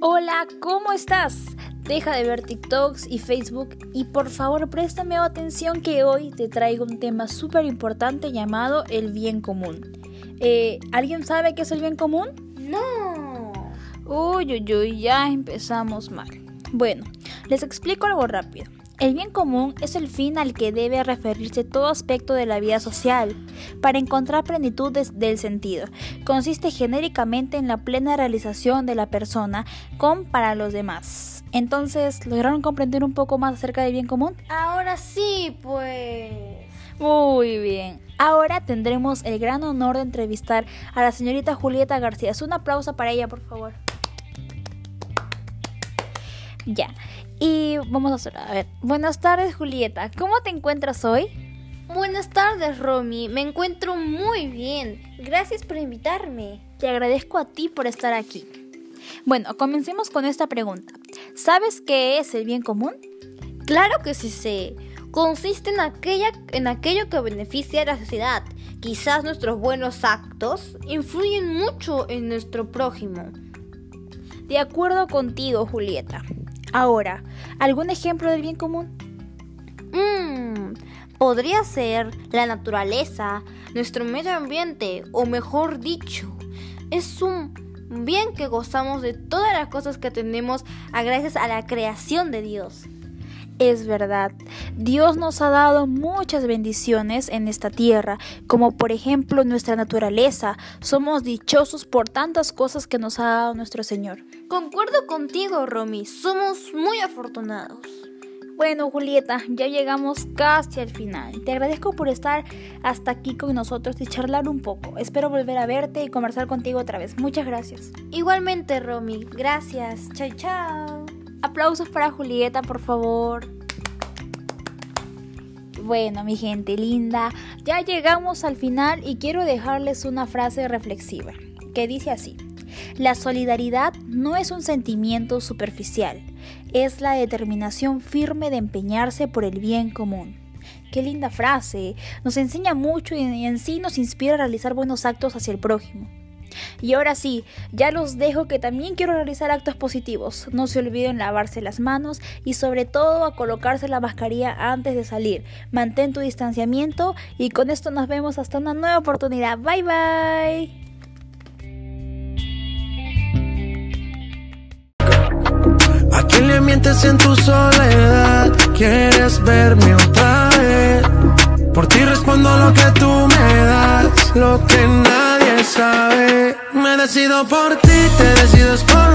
Hola, ¿cómo estás? Deja de ver TikToks y Facebook y por favor préstame atención que hoy te traigo un tema súper importante llamado el bien común. Eh, ¿Alguien sabe qué es el bien común? No. Uy, uy, uy, ya empezamos mal. Bueno, les explico algo rápido. El bien común es el fin al que debe referirse todo aspecto de la vida social, para encontrar plenitud del sentido. Consiste genéricamente en la plena realización de la persona con para los demás. Entonces, ¿lograron comprender un poco más acerca del bien común? Ahora sí, pues... Muy bien. Ahora tendremos el gran honor de entrevistar a la señorita Julieta García. Un aplauso para ella, por favor. Ya. Y vamos a hacer, a ver. Buenas tardes, Julieta. ¿Cómo te encuentras hoy? Buenas tardes, Romy. Me encuentro muy bien. Gracias por invitarme. Te agradezco a ti por estar aquí. Bueno, comencemos con esta pregunta. ¿Sabes qué es el bien común? Claro que sí sé. Consiste en, aquella, en aquello que beneficia a la sociedad. Quizás nuestros buenos actos influyen mucho en nuestro prójimo. De acuerdo contigo, Julieta. Ahora, ¿algún ejemplo del bien común? Mmm, podría ser la naturaleza, nuestro medio ambiente, o mejor dicho, es un bien que gozamos de todas las cosas que tenemos a gracias a la creación de Dios. Es verdad, Dios nos ha dado muchas bendiciones en esta tierra, como por ejemplo nuestra naturaleza. Somos dichosos por tantas cosas que nos ha dado nuestro Señor. Concuerdo contigo, Romy, somos muy afortunados. Bueno, Julieta, ya llegamos casi al final. Te agradezco por estar hasta aquí con nosotros y charlar un poco. Espero volver a verte y conversar contigo otra vez. Muchas gracias. Igualmente, Romy. Gracias. Chao, chao. Aplausos para Julieta, por favor. Bueno, mi gente linda, ya llegamos al final y quiero dejarles una frase reflexiva que dice así. La solidaridad no es un sentimiento superficial, es la determinación firme de empeñarse por el bien común. Qué linda frase, nos enseña mucho y en sí nos inspira a realizar buenos actos hacia el prójimo. Y ahora sí, ya los dejo que también quiero realizar actos positivos. No se olviden lavarse las manos y sobre todo a colocarse la mascarilla antes de salir. Mantén tu distanciamiento y con esto nos vemos hasta una nueva oportunidad. Bye bye. ¿A le mientes en tu soledad? ¿Quieres otra vez? Por ti respondo lo que tú me das, lo que Me decido por ti, te decides por. Ah.